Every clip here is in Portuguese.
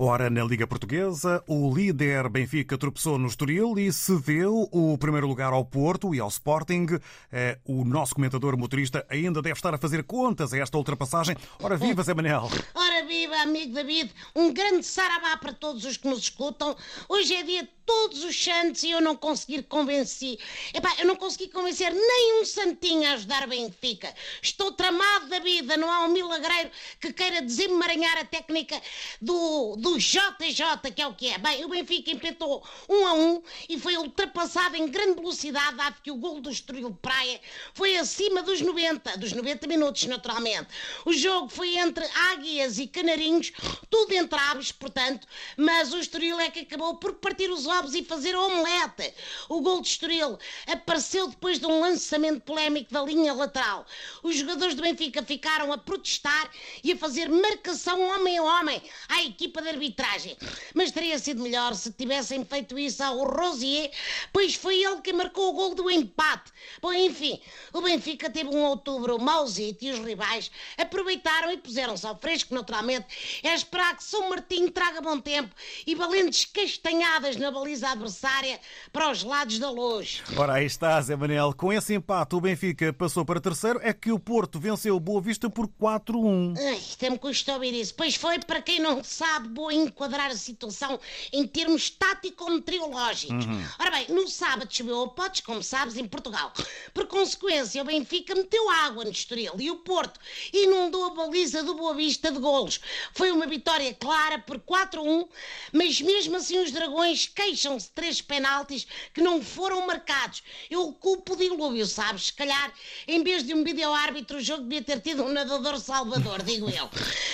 Ora, na Liga Portuguesa, o líder Benfica tropeçou no Estoril e cedeu o primeiro lugar ao Porto e ao Sporting. Eh, o nosso comentador motorista ainda deve estar a fazer contas a esta ultrapassagem. Ora, viva, Zé Manel! Ora, viva, amigo David! Um grande saravá para todos os que nos escutam. Hoje é dia de todos os santos e eu não consegui convencer. Epá, eu não consegui convencer nem um santinho a ajudar Benfica. Estou tramado da vida, não há um milagreiro que queira desemaranhar a técnica do, do JJ, que é o que é. Bem, o Benfica inventou um a um e foi ultrapassado em grande velocidade, dado que o gol do Estoril Praia foi acima dos 90, dos 90 minutos, naturalmente. O jogo foi entre águias e canarinhos, tudo entre aves, portanto, mas o Estoril é que acabou por partir os ovos e fazer omelete. O gol de Estoril apareceu depois de um lançamento polémico da linha lateral. Os jogadores do Benfica ficaram a protestar e a fazer marcação homem a homem à equipa de arbitragem. Mas teria sido melhor se tivessem feito isso ao Rosier, pois foi ele que marcou o gol do empate. Bom, enfim, o Benfica teve um outubro mauzito e os rivais aproveitaram e puseram-se ao fresco, naturalmente. É esperar que São Martinho traga bom tempo e valentes castanhadas na baliza adversária para os lados da luz. Ora, aí está, Zé Manel. Com esse empate, o Benfica passou para terceiro. É que o Porto venceu o Boa Vista por 4-1. Ai, até me custa ouvir isso. Pois foi, para quem não sabe, vou enquadrar a situação em termos tático-meteorológicos. Uhum. Ora bem, no sábado choveu a potes, como sabes, em Portugal. Por consequência, o Benfica meteu água no Estoril e o Porto inundou a baliza do Boa Vista de golos. Foi uma vitória clara por 4-1, mas mesmo assim os dragões queixam-se de três penaltis que não foram marcados. Eu culpo o dilúvio, sabes? Se calhar, em vez de um vídeo-árbitro, o jogo devia ter tido um nadador salvador, digo eu.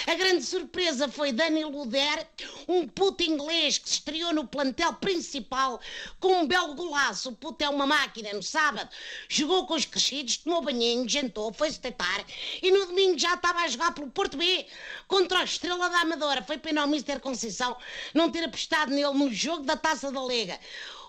A grande surpresa foi Dani Luder, um puto inglês que se estreou no plantel principal com um belo golaço. O puto é uma máquina no sábado. Jogou com os crescidos, tomou banhinho, jantou, foi-se deitar e no domingo já estava a jogar pelo Porto B contra a Estrela da Amadora. Foi pena o Mister Conceição não ter apostado nele no jogo da Taça da Liga.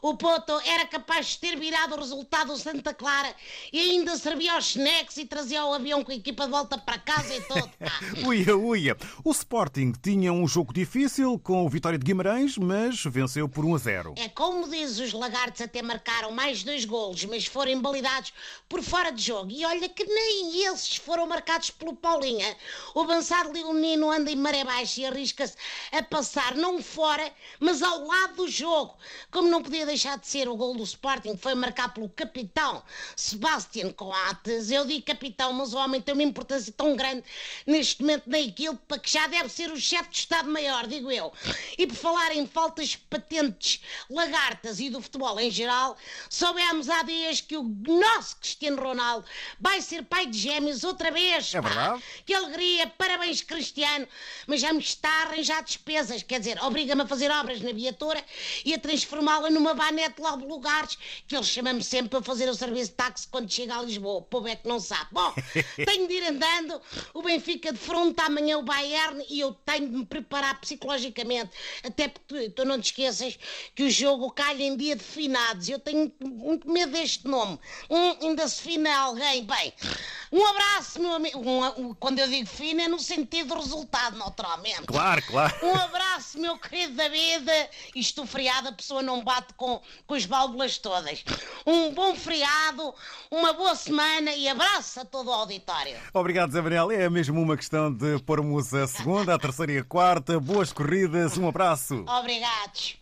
O Poto era capaz de ter virado o resultado do Santa Clara e ainda servia aos snacks e trazia o avião com a equipa de volta para casa e tudo. uia, uia. O Sporting tinha um jogo difícil com o Vitória de Guimarães, mas venceu por 1 a 0. É como diz, os lagartos até marcaram mais dois golos, mas foram invalidados por fora de jogo. E olha que nem esses foram marcados pelo Paulinha. O avançado leonino anda em maré baixa e arrisca-se a passar não fora, mas ao lado do jogo. Como não podia deixar de ser o gol do Sporting, foi marcado pelo capitão Sebastian Coates. Eu digo capitão, mas o homem tem uma importância tão grande neste momento na equipa que já deve ser o chefe de Estado-Maior, digo eu. E por falar em faltas patentes, lagartas e do futebol em geral, soubemos há dias que o nosso Cristiano Ronaldo vai ser pai de gêmeos outra vez. É verdade. Que alegria, parabéns Cristiano, mas já me está a arranjar despesas, quer dizer, obriga-me a fazer obras na viatura e a transformá-la numa vanete lá de lugares, que eles chamam-me sempre para fazer o serviço de táxi quando chega a Lisboa. O povo é que não sabe. Bom, tenho de ir andando, o Benfica de fronte amanhã o Bayern e eu tenho de me preparar psicologicamente, até porque tu não te esqueças que o jogo calha em dia de finados. Eu tenho muito medo deste nome. Um, ainda se fina alguém. Bem, um abraço, meu amigo. Um, um, quando eu digo fina é no sentido de resultado, naturalmente. Claro, claro. Um abraço, meu querido David. Isto feriado, a pessoa não bate com, com as válvulas todas. Um bom feriado, uma boa semana e abraço a todo o auditório. Obrigado, Zé Manuel. É mesmo uma questão de pormos a segunda, a terceira e a quarta. Boas corridas, um abraço. Obrigados.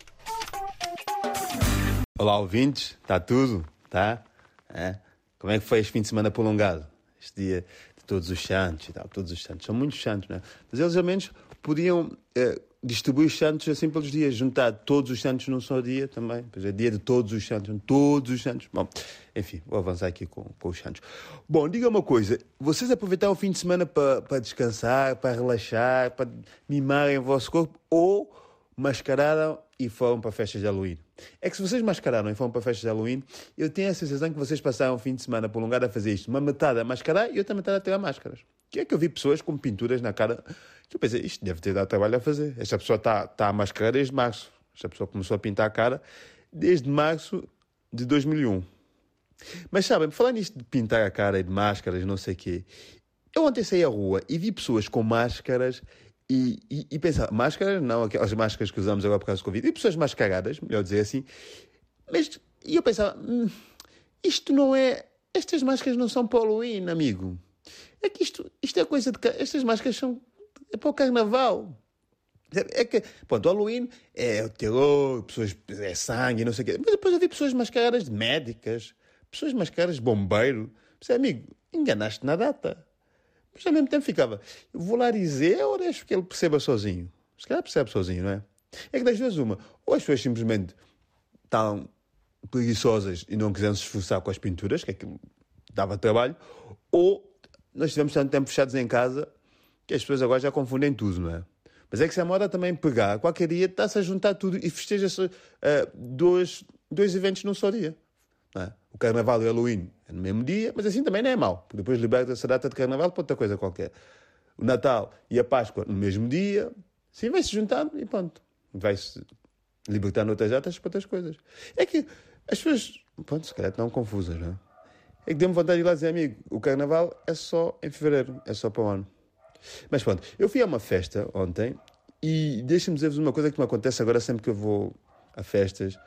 Olá, ouvintes. Está tudo? Tá? É? Como é que foi este fim de semana prolongado? Este dia de todos os santos e tal. Todos os santos. São muitos santos, né? Mas eles, ao menos, podiam eh, distribuir os santos assim pelos dias. Juntar todos os santos num só dia também. Pois é dia de todos os santos. Todos os santos. Bom, enfim, vou avançar aqui com, com os santos. Bom, diga uma coisa. Vocês aproveitaram o fim de semana para, para descansar, para relaxar, para mimarem o vosso corpo? Ou mascararam e foram para festas de Halloween. É que se vocês mascararam e foram para festas de Halloween, eu tenho a sensação que vocês passaram o fim de semana prolongado a fazer isto. Uma metade a mascarar e outra metade a tirar máscaras. Que é que eu vi pessoas com pinturas na cara eu pensei, isto deve ter dado trabalho a fazer. Esta pessoa está, está a mascarar desde março. Esta pessoa começou a pintar a cara desde março de 2001. Mas sabem, falar nisto de pintar a cara e de máscaras, não sei o quê, eu ontem saí à rua e vi pessoas com máscaras e, e, e pensar, máscara, não aquelas máscaras que usamos agora por causa do Covid, e pessoas mascaradas, melhor dizer assim. Mas e eu pensava, hum, isto não é. Estas máscaras não são Halloween, amigo. É que isto, isto é coisa de. Estas máscaras são. É para o carnaval. É que, pronto, o Halloween é o terror, pessoas, é sangue, não sei o quê. Mas depois vi pessoas mascaradas de médicas, pessoas mascaradas de bombeiro. Mas, amigo, enganaste na data. Mas ao mesmo tempo ficava, vou lá dizer ou deixo que ele perceba sozinho? Se calhar percebe sozinho, não é? É que das duas uma, ou as pessoas simplesmente estão preguiçosas e não quiseram se esforçar com as pinturas, que é que dava trabalho, ou nós tivemos tanto tempo fechados em casa que as pessoas agora já confundem tudo, não é? Mas é que se a moda também pegar, qualquer dia está-se a juntar tudo e festeja-se uh, dois, dois eventos num só dia. É? O Carnaval e o Halloween é no mesmo dia, mas assim também não é mau, porque depois liberta-se a data de Carnaval para outra coisa qualquer. O Natal e a Páscoa no mesmo dia, sim, vai-se juntando e pronto. Vai-se libertando outras datas para outras coisas. É que as pessoas, pronto, se calhar estão confusas, não é? É que deu-me vontade de ir lá dizer, amigo, o Carnaval é só em Fevereiro, é só para o ano. Mas pronto, eu fui a uma festa ontem e deixa-me dizer-vos uma coisa que me acontece agora sempre que eu vou a festas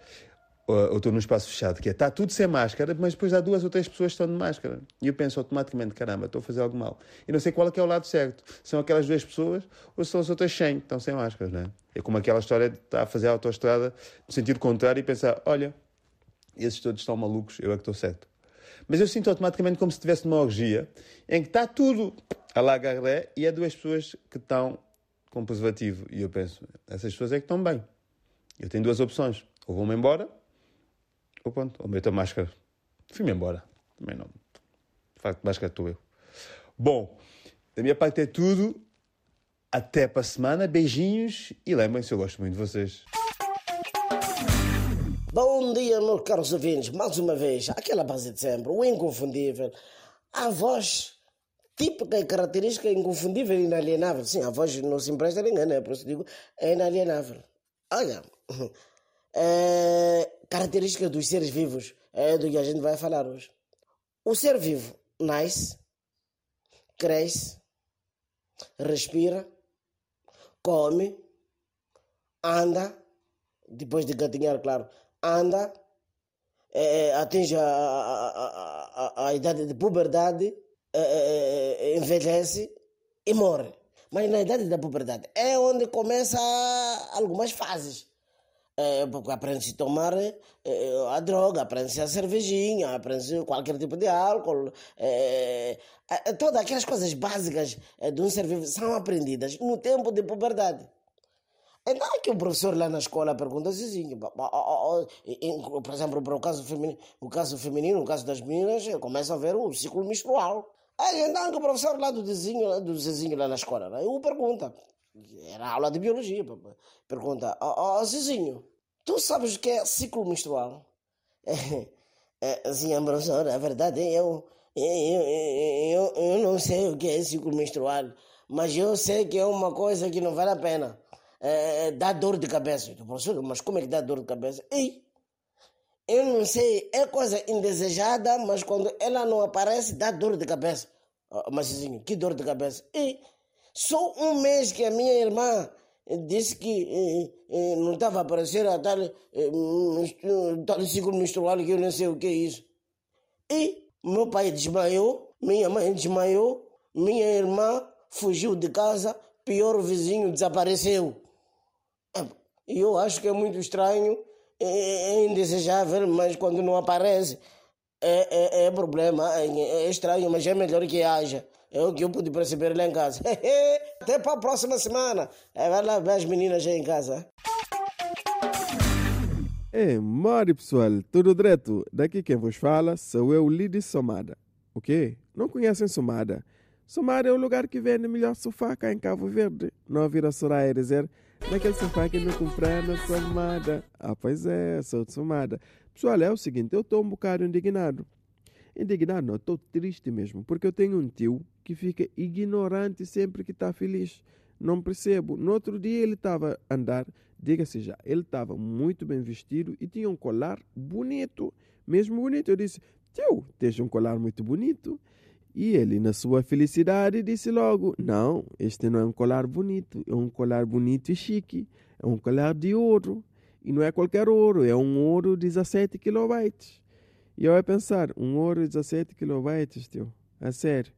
ou estou num espaço fechado, que é, está tudo sem máscara, mas depois há duas ou três pessoas que estão de máscara. E eu penso automaticamente, caramba, estou a fazer algo mal. E não sei qual é que é o lado certo. São aquelas duas pessoas ou são as outras 100 que estão sem máscaras, não é? É como aquela história de estar a fazer a autoestrada no sentido contrário e pensar, olha, esses todos estão malucos, eu é que estou certo. Mas eu sinto automaticamente como se estivesse numa orgia em que está tudo a la e há duas pessoas que estão com preservativo. E eu penso, essas pessoas é que estão bem. Eu tenho duas opções. Ou vou-me embora, ou pronto, ou meto a máscara. Fui-me embora. Também não. De facto, máscara estou eu. Bom, da minha parte é tudo. Até para a semana. Beijinhos e lembrem-se, eu gosto muito de vocês. Bom dia, meus caros ouvintes. Mais uma vez, aquela base de sempre, o inconfundível. A voz típica e característica inconfundível e inalienável. Sim, a voz não se empresta a ninguém, né? Por isso digo, é inalienável. Olha, é, característica dos seres vivos é do que a gente vai falar hoje. O ser vivo nasce, cresce, respira, come, anda, depois de gatinhar, claro, anda, é, atinge a, a, a, a, idade de puberdade, é, é, envelhece e morre. Mas na idade da puberdade é onde começa algumas fases. É, aprende-se a tomar é, a droga, aprende-se a cervejinha, aprende-se qualquer tipo de álcool. É, todas aquelas coisas básicas de um ser vivo são aprendidas no tempo de puberdade. Então é que o professor lá na escola pergunta assim, por exemplo, para o caso feminino, o caso feminino, o caso das meninas, começa a ver o ciclo menstrual. Aí então que o professor lá do Zezinho, do Zezinho lá na escola, né, eu pergunta, era aula de biologia, pergunta, ó oh, oh, Zezinho, tu sabes o que é ciclo menstrual? É, é, assim, a a verdade é eu, eu, eu, eu, não sei o que é ciclo menstrual, mas eu sei que é uma coisa que não vale a pena é, dá dor de cabeça. Eu professor, mas como é que dá dor de cabeça? Ei, eu não sei, é coisa indesejada, mas quando ela não aparece, dá dor de cabeça. Ah, assim, que dor de cabeça? E só um mês que a minha irmã disse que eh, eh, não estava a aparecer a tal, eh, tal ciclo menstrual que eu não sei o que é isso. E meu pai desmaiou, minha mãe desmaiou, minha irmã fugiu de casa, pior vizinho desapareceu. E eu acho que é muito estranho, é, é indesejável, mas quando não aparece é, é, é problema, é, é estranho, mas é melhor que haja. É o que eu pude perceber lá em casa. Até para a próxima semana. É, vai lá ver as meninas aí em casa. É, mori pessoal, tudo direto. Daqui quem vos fala sou eu, Lidi Somada. O quê? Não conhecem Somada? Somada é o lugar que vende melhor sofá cá em Cabo Verde. Não ouviram Soraya dizer naquele sofá que me comprei na Somada. Ah, pois é, sou de Somada. Pessoal, é o seguinte, eu estou um bocado indignado. Indignado não, estou triste mesmo, porque eu tenho um tio que fica ignorante sempre que está feliz. Não percebo. No outro dia ele estava a andar, diga-se já, ele estava muito bem vestido e tinha um colar bonito, mesmo bonito. Eu disse, tio, tens um colar muito bonito. E ele, na sua felicidade, disse logo: Não, este não é um colar bonito, é um colar bonito e chique, é um colar de ouro. E não é qualquer ouro, é um ouro 17 kilobytes. E eu ia pensar: um ouro 17 kilobytes, tio, a sério,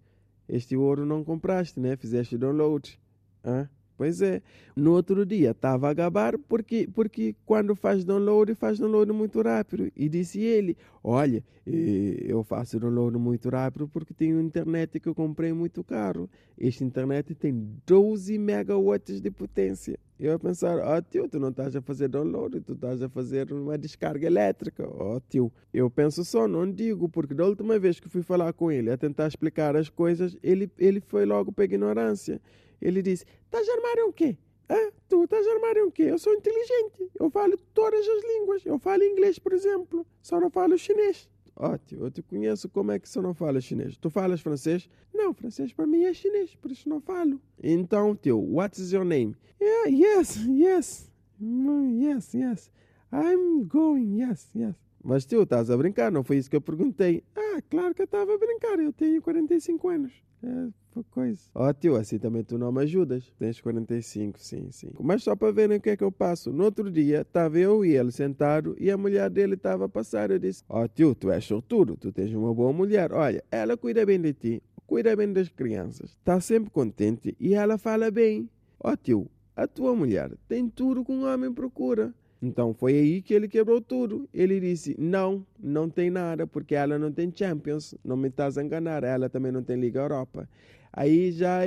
este ouro não compraste, né? Fizeste download. Hã? Pois é. No outro dia estava a gabar porque, porque quando faz download, faz download muito rápido. E disse ele: Olha, eu faço download muito rápido porque tenho internet que eu comprei muito caro. Este internet tem 12 megawatts de potência. Eu ia pensar: Ó oh, tio, tu não estás a fazer download, tu estás a fazer uma descarga elétrica. Ó oh, tio, eu penso só, não digo, porque da última vez que fui falar com ele a tentar explicar as coisas, ele, ele foi logo para ignorância. Ele disse: Estás armado em quê? Ah, tu estás armado em quê? Eu sou inteligente. Eu falo todas as línguas. Eu falo inglês, por exemplo. Só não falo chinês. Ótimo, eu te conheço como é que você não fala chinês. Tu falas francês? Não, francês para mim é chinês, por isso não falo. Então, teu, what's your name? Yeah, yes, yes, mm, yes, yes. I'm going, yes, yes. Mas tio, estás a brincar, não foi isso que eu perguntei. Ah, claro que eu estava a brincar, eu tenho 45 anos. É, coisa. Ó, oh, tio, assim também tu não me ajudas. Tens 45, sim, sim. Mas só para verem o que é que eu passo. No outro dia, estava eu e ele sentado e a mulher dele estava a passar. Eu disse: Ó, oh, tio, tu és sortudo, tu tens uma boa mulher. Olha, ela cuida bem de ti, cuida bem das crianças, está sempre contente e ela fala bem. Ó, oh, tio, a tua mulher tem tudo que um homem procura. Então foi aí que ele quebrou tudo. Ele disse: Não, não tem nada, porque ela não tem Champions. Não me estás a enganar, ela também não tem Liga Europa. Aí já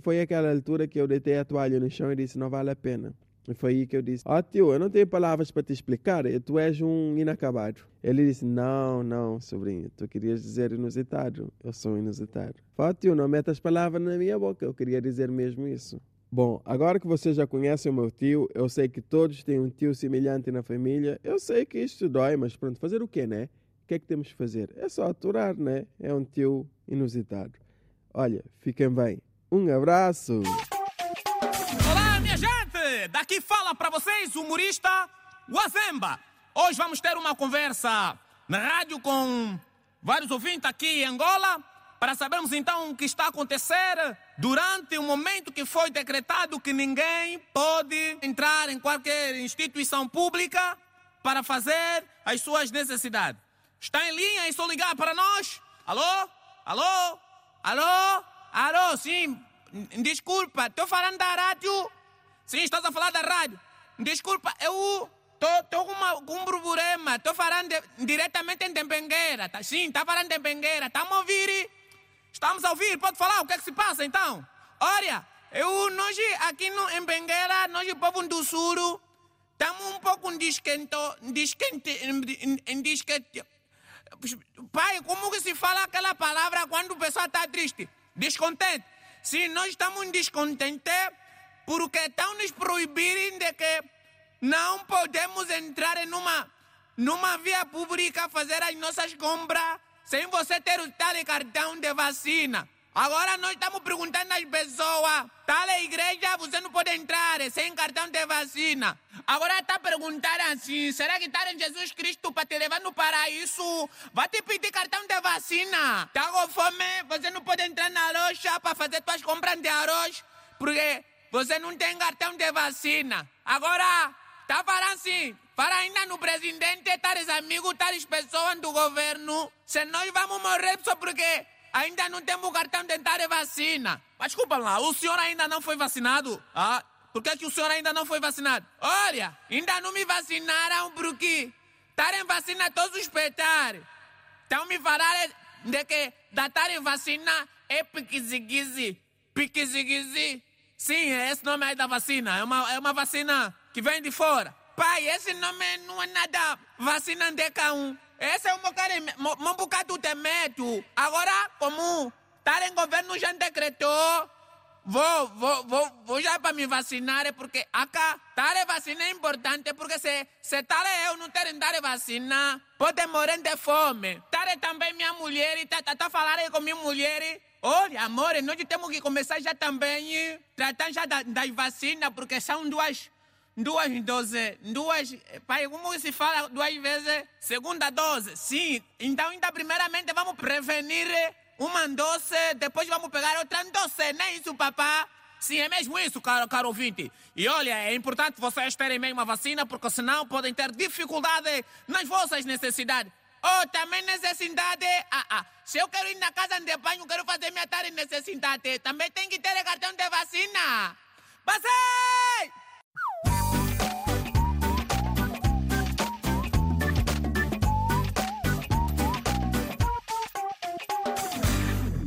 foi aquela altura que eu deitei a toalha no chão e disse: Não vale a pena. E foi aí que eu disse: Ó oh, tio, eu não tenho palavras para te explicar, tu és um inacabado. Ele disse: Não, não, sobrinho, tu querias dizer inusitado. Eu sou inusitado. Ó oh, tio, não metas palavras na minha boca, eu queria dizer mesmo isso. Bom, agora que você já conhece o meu tio, eu sei que todos têm um tio semelhante na família. Eu sei que isto dói, mas pronto, fazer o quê, né? O que é que temos que fazer? É só aturar, né? É um tio inusitado. Olha, fiquem bem. Um abraço! Olá, minha gente! Daqui fala para vocês o humorista Wazemba. Hoje vamos ter uma conversa na rádio com vários ouvintes aqui em Angola para sabermos então o que está a acontecer durante o momento que foi decretado que ninguém pode entrar em qualquer instituição pública para fazer as suas necessidades. Está em linha e só ligar para nós? Alô? Alô? Alô? Alô? Sim. Desculpa, estou falando da rádio? Sim, estás a falar da rádio. Desculpa, eu estou com, com um problema. Estou falando de, diretamente em Tempengueira. Tá, sim, está falando em Tempengueira. Estamos a ouvir? Estamos a ouvir, pode falar o que é que se passa então? Olha, eu, nós aqui no, em Benguela, nós, povo do Sul, estamos um pouco desquento, desquente, desquente. Pai, como que se fala aquela palavra quando o pessoal está triste? Descontente. Sim, nós estamos descontentes porque estão nos proibirem de que não podemos entrar em uma, numa via pública fazer as nossas compras sem você ter o tal cartão de vacina. Agora nós estamos perguntando às pessoas, tal igreja você não pode entrar sem cartão de vacina. Agora está perguntando assim, será que está em Jesus Cristo para te levar no paraíso? Vai te pedir cartão de vacina. Está com fome, você não pode entrar na loja para fazer suas compras de arroz, porque você não tem cartão de vacina. Agora, está falando assim, para ainda no presidente, tais amigos, tais pessoas do governo, se nós vamos morrer só porque ainda não temos cartão dentário e vacina. Mas desculpa lá, o senhor ainda não foi vacinado? Ah, por que, que o senhor ainda não foi vacinado? Olha, ainda não me vacinaram porque estarem vacina todos os petar. Estão me falando de que datarem vacina é piquiziguizi. Piquiziguizi. Sim, é esse nome aí da vacina. É uma, é uma vacina que vem de fora. Pai, esse nome não é nada vacina de um. Esse é um bocado, um bocado de medo. Agora, como estar em governo já decretou, vou, vou, vou, vou já para me vacinar, porque acá, dar vacina é importante, porque se, se tal eu não ter dar vacina, pode morrer de fome. Tal também minha mulher, está tá, tá falando com minha mulher, olha, amor, nós temos que começar já também, tratar já das da vacinas, porque são duas duas doses, duas, pai, como se fala duas vezes? Segunda dose, sim. Então, ainda primeiramente vamos prevenir uma doce, depois vamos pegar outra doce, não é isso, papá? Sim, é mesmo isso, caro, caro ouvinte. E olha, é importante vocês terem mesmo a vacina, porque senão podem ter dificuldade nas vossas necessidades. Oh, também necessidade. Ah, ah. Se eu quero ir na casa de banho, quero fazer minha tarde necessidade. Também tem que ter cartão de vacina. Vacina!